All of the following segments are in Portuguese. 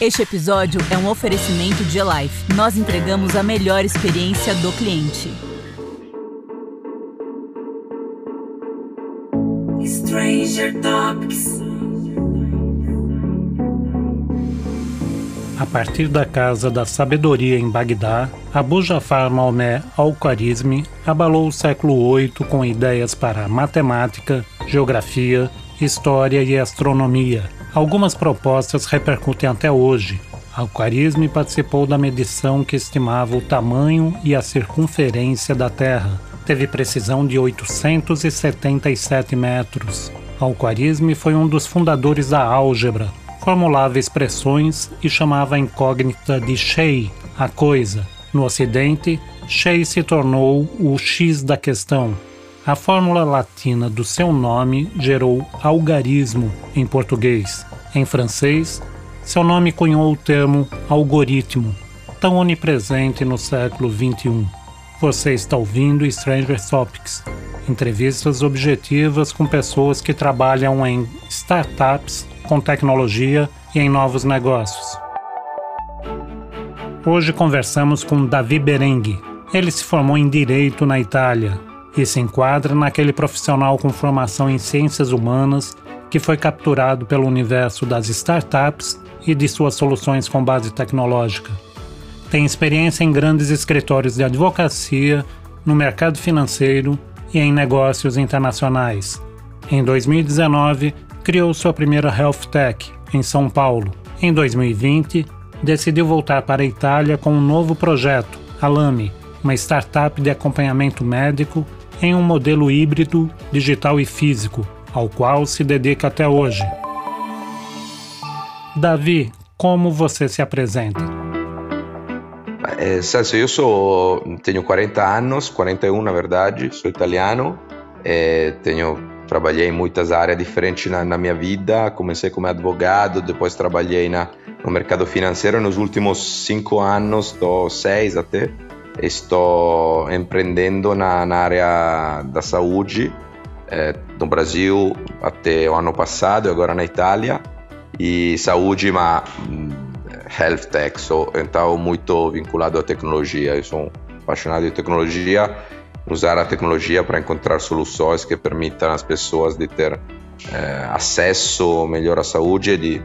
Este episódio é um oferecimento de Life. Nós entregamos a melhor experiência do cliente. Stranger Topics. A partir da Casa da Sabedoria em Bagdá, Abu Jafar Maomé Al-Khwarizmi abalou o século VIII com ideias para matemática, geografia, história e astronomia. Algumas propostas repercutem até hoje. Al-Khwarizmi participou da medição que estimava o tamanho e a circunferência da Terra. Teve precisão de 877 metros. Al-Khwarizmi foi um dos fundadores da álgebra, formulava expressões e chamava a incógnita de Shei, a coisa. No Ocidente, Shei se tornou o X da questão. A fórmula latina do seu nome gerou algarismo em português. Em francês, seu nome cunhou o termo algoritmo, tão onipresente no século XXI. Você está ouvindo Stranger Topics, entrevistas objetivas com pessoas que trabalham em startups com tecnologia e em novos negócios. Hoje conversamos com Davi Berengue. Ele se formou em Direito na Itália e se enquadra naquele profissional com formação em ciências humanas que foi capturado pelo universo das startups e de suas soluções com base tecnológica. Tem experiência em grandes escritórios de advocacia, no mercado financeiro e em negócios internacionais. Em 2019, criou sua primeira Health Tech em São Paulo. Em 2020, decidiu voltar para a Itália com um novo projeto, Alame, uma startup de acompanhamento médico em um modelo híbrido digital e físico, ao qual se dedica até hoje. Davi, como você se apresenta? É, Celso, eu sou, tenho 40 anos, 41 na verdade, sou italiano, é, tenho Trabalhei em muitas áreas diferentes na, na minha vida. Comecei como advogado, depois trabalhei na, no mercado financeiro. Nos últimos cinco anos, ou seis até, estou empreendendo na, na área da saúde é, no Brasil até o ano passado, agora na Itália. E saúde, mas hum, health tech, so, então muito vinculado à tecnologia. Eu sou apaixonado de tecnologia usar a tecnologia para encontrar soluções que permitam às pessoas de ter eh, acesso melhor à saúde e de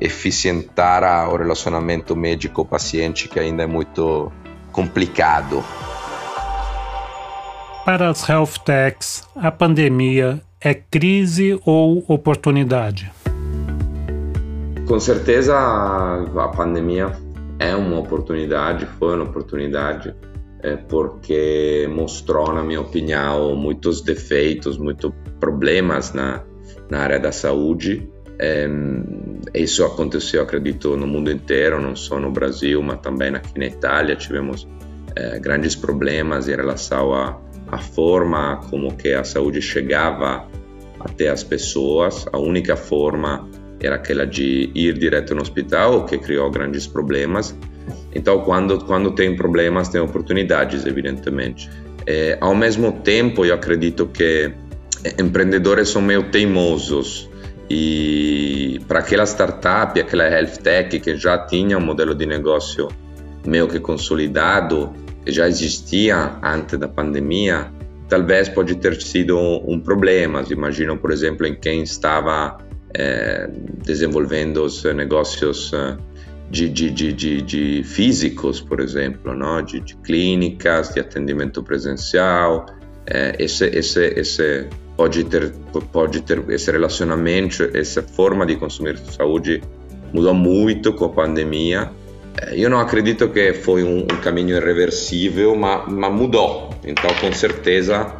eficientar o relacionamento médico-paciente que ainda é muito complicado. Para as health techs, a pandemia é crise ou oportunidade? Com certeza a pandemia é uma oportunidade, foi uma oportunidade é porque mostrou, na minha opinião, muitos defeitos, muitos problemas na, na área da saúde. Isso aconteceu, acredito, no mundo inteiro, não só no Brasil, mas também aqui na Itália. Tivemos é, grandes problemas em relação à, forma como que a saúde chegava até as pessoas. A única forma era aquela de ir direto no hospital, o que criou grandes problemas. Então, quando, quando tem problemas, tem oportunidades, evidentemente. É, ao mesmo tempo, eu acredito que empreendedores são meio teimosos e para aquela startup, aquela health tech que já tinha um modelo de negócio meio que consolidado, que já existia antes da pandemia, talvez pode ter sido um problema. Imagino, por exemplo, em quem estava é, desenvolvendo os negócios de, de, de, de, físicos, por exemplo, não? de, clínicas, de atendimento presencial. É, esse, esse, esse pode ter, pode ter esse relacionamento, essa forma de consumir saúde mudou muito com a pandemia. É, eu não acredito que foi um, um caminho irreversível, mas, mas, mudou. Então, com certeza,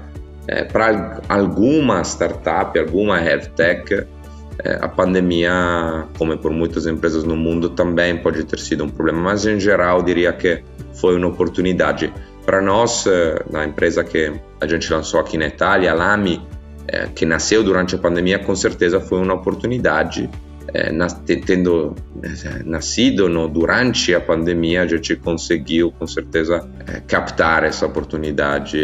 é, para alguma startup, alguma health tech, é, a pandemia, como por muitas empresas no mundo, também pode ter sido um problema, mas em geral diria que foi uma oportunidade. Para nós, na empresa que a gente lançou aqui na Itália, a Lami, é, que nasceu durante a pandemia, com certeza foi uma oportunidade. tendo nascido no, durante a pandemia, a gente conseguiu com certeza captar essa oportunidade,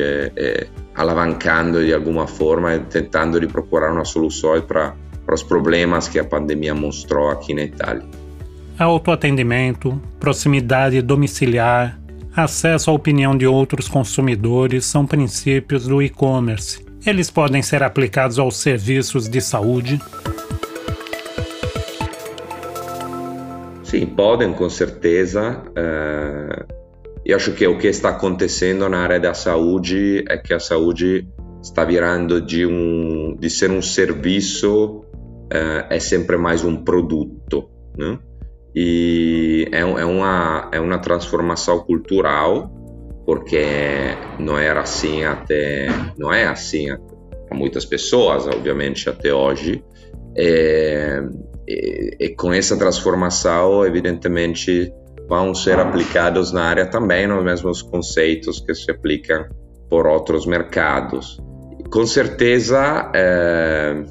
alavancando de alguma forma e tentando de procurar uma solução para os problemas que a pandemia mostrou aqui na Itália. Autoatendimento, proximidade domiciliar, acesso à opinião de outros consumidores são princípios do e-commerce. Eles podem ser aplicados aos serviços de saúde. Sim, podem, com certeza. Uh, eu acho que o que está acontecendo na área da saúde é que a saúde está virando de, um, de ser um serviço, uh, é sempre mais um produto. Né? E é, é, uma, é uma transformação cultural, porque não era assim até. Não é assim para muitas pessoas, obviamente, até hoje. É, e, e, com essa transformação, evidentemente, vão ser aplicados na área também os mesmos conceitos que se aplicam por outros mercados. Com certeza, é,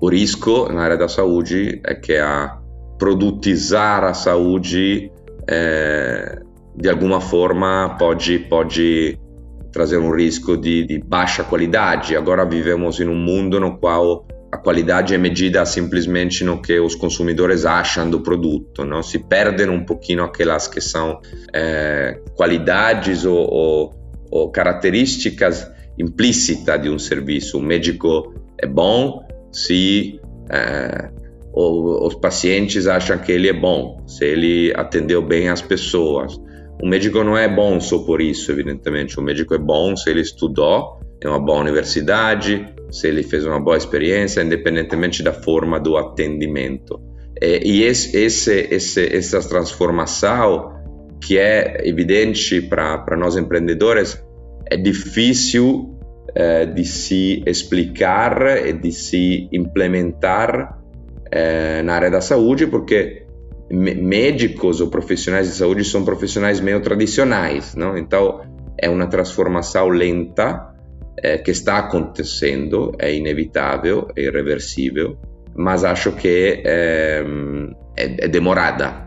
o risco na área da saúde é que a produtizar a saúde é, de alguma forma pode, pode trazer um risco de, de, baixa qualidade. Agora vivemos em um mundo no qual a qualidade é medida simplesmente no que os consumidores acham do produto, não se perdem um pouquinho aquelas que são é, qualidades ou, ou, ou características implícitas de um serviço. O médico é bom se é, os pacientes acham que ele é bom, se ele atendeu bem as pessoas. O médico não é bom só por isso, evidentemente. O médico é bom se ele estudou em uma boa universidade, se ele fez uma boa experiência, independentemente da forma do atendimento. E esse, esse, essa transformação, que é evidente para nós empreendedores, é difícil eh, de se explicar e de se implementar é, na área da saúde, porque médicos ou profissionais de saúde são profissionais meio tradicionais, não? Então é uma transformação lenta é, que está acontecendo, é inevitável, é irreversível, mas acho que é, é, é demorada.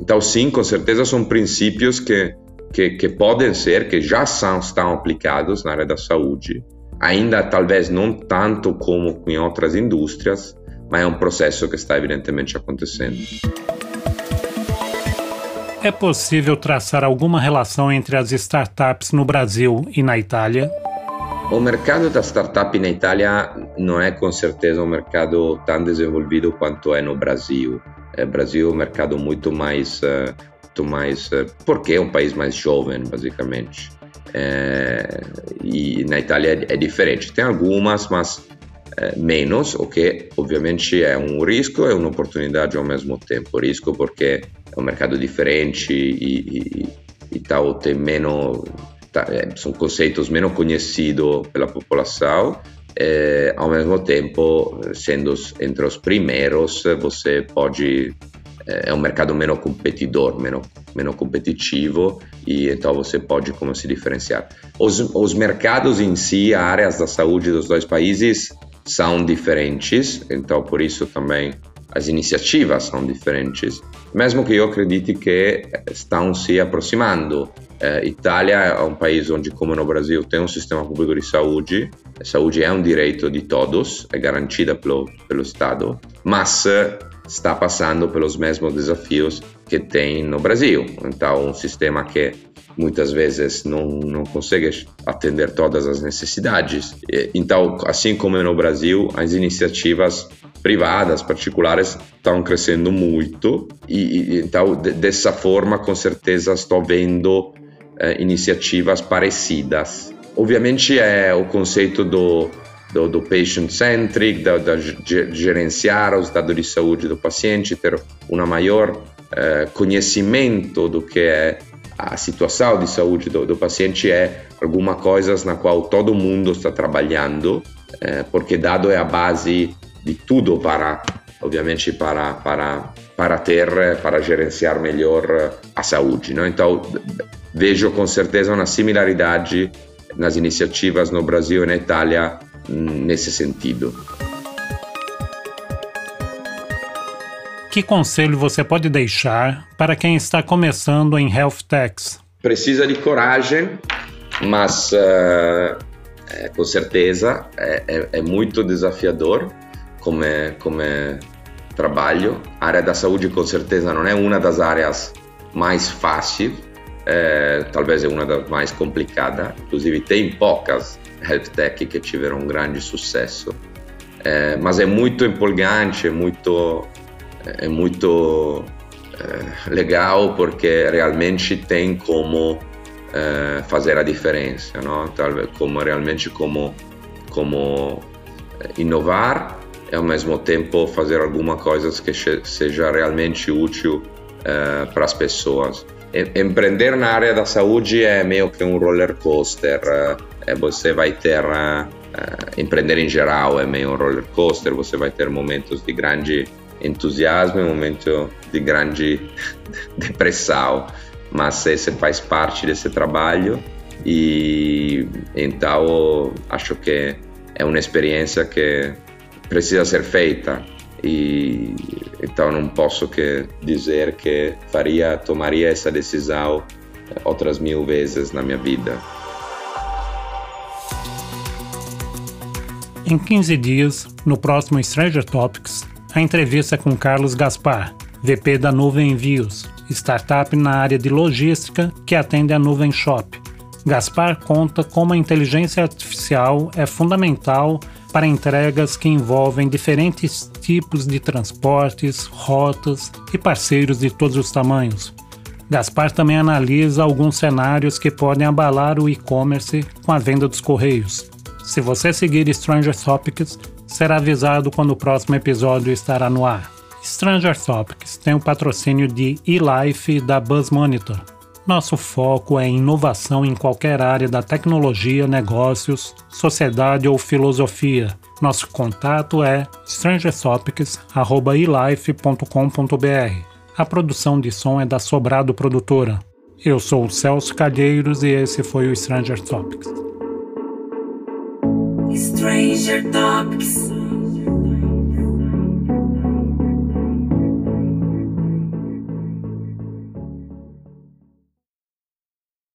Então sim, com certeza são princípios que, que, que podem ser, que já são, estão aplicados na área da saúde, ainda talvez não tanto como em outras indústrias, mas é um processo que está evidentemente acontecendo. É possível traçar alguma relação entre as startups no Brasil e na Itália? O mercado da startup na Itália não é com certeza um mercado tão desenvolvido quanto é no Brasil. O Brasil é um mercado muito mais, uh, muito mais uh, porque é um país mais jovem, basicamente. É, e na Itália é, é diferente. Tem algumas, mas eh, menos, o que ovviamente é um risco e un'opportunità ao mesmo tempo. Risco porque é um mercado diferente e, e, e tal tem menos são conceitos menos conhecidos pela população eh, ao mesmo tempo sendo entre os primeiros você pode é um mercado menos competidor, menos competitivo e então você pode como se diferenciar. Os, os mercados em si, áreas da saúde dos dois países são diferentes, então por isso também as iniciativas são diferentes, mesmo que eu acredite que estão se aproximando. Eh, Itália é um país onde, como no Brasil, tem um sistema público de saúde, a saúde é um direito de todos, é garantida pelo, pelo Estado, mas está passando pelos mesmos desafios que tem no Brasil. Então, um sistema que muitas vezes não, não consegue atender todas as necessidades. Então, assim como no Brasil, as iniciativas privadas, particulares, estão crescendo muito e, e então de, dessa forma, com certeza, estou vendo eh, iniciativas parecidas. Obviamente é o conceito do do, do patient-centric, da, gerenciar os dados de saúde do paciente, ter um maior eh, conhecimento do que é a situação de saúde do, do, paciente é alguma coisa na qual todo mundo está trabalhando, eh, porque dado é a base de tudo para, obviamente, para, para, para ter, para gerenciar melhor a saúde. Não? Então, vejo com certeza uma similaridade nas iniciativas no Brasil e na Itália nesse sentido. Que conselho você pode deixar para quem está começando em Health Techs? Precisa de coragem, mas uh, é, com certeza é, é, é, muito desafiador, como é trabalho. A área da saúde, com certeza, não é uma das áreas mais fáceis, é, talvez é uma das mais complicadas. Inclusive, tem poucas health tech que tiveram um grande sucesso. É, mas é muito empolgante, é muito, é muito é, legal porque realmente tem como fazer a diferença, não? Talvez como realmente como como inovar e ao mesmo tempo fazer alguma coisa que seja realmente útil uh, para as pessoas. Empreender na área da saúde é meio que um roller coaster. Uh, você vai ter uh, empreender em geral é meio um roller coaster. Você vai ter momentos de grande entusiasmo e momentos de grande depressão. Mas você faz parte desse trabalho e então acho que é uma experiência que precisa ser feita e então não posso que dizer que faria tomaria essa decisão outras mil vezes na minha vida. Em 15 dias, no próximo Stranger Topics, a entrevista com Carlos Gaspar, VP da Nuvem Envios, startup na área de logística que atende a Nuvem Shop. Gaspar conta como a inteligência artificial é fundamental para entregas que envolvem diferentes tipos de transportes, rotas e parceiros de todos os tamanhos. Gaspar também analisa alguns cenários que podem abalar o e-commerce com a venda dos correios. Se você seguir Stranger Topics, será avisado quando o próximo episódio estará no ar. Stranger Topics tem o patrocínio de eLife da Buzz Monitor nosso foco é inovação em qualquer área da tecnologia, negócios, sociedade ou filosofia. Nosso contato é strangertopics.elife.com.br. A produção de som é da Sobrado Produtora. Eu sou o Celso Calheiros e esse foi o Stranger Topics. Stranger Topics.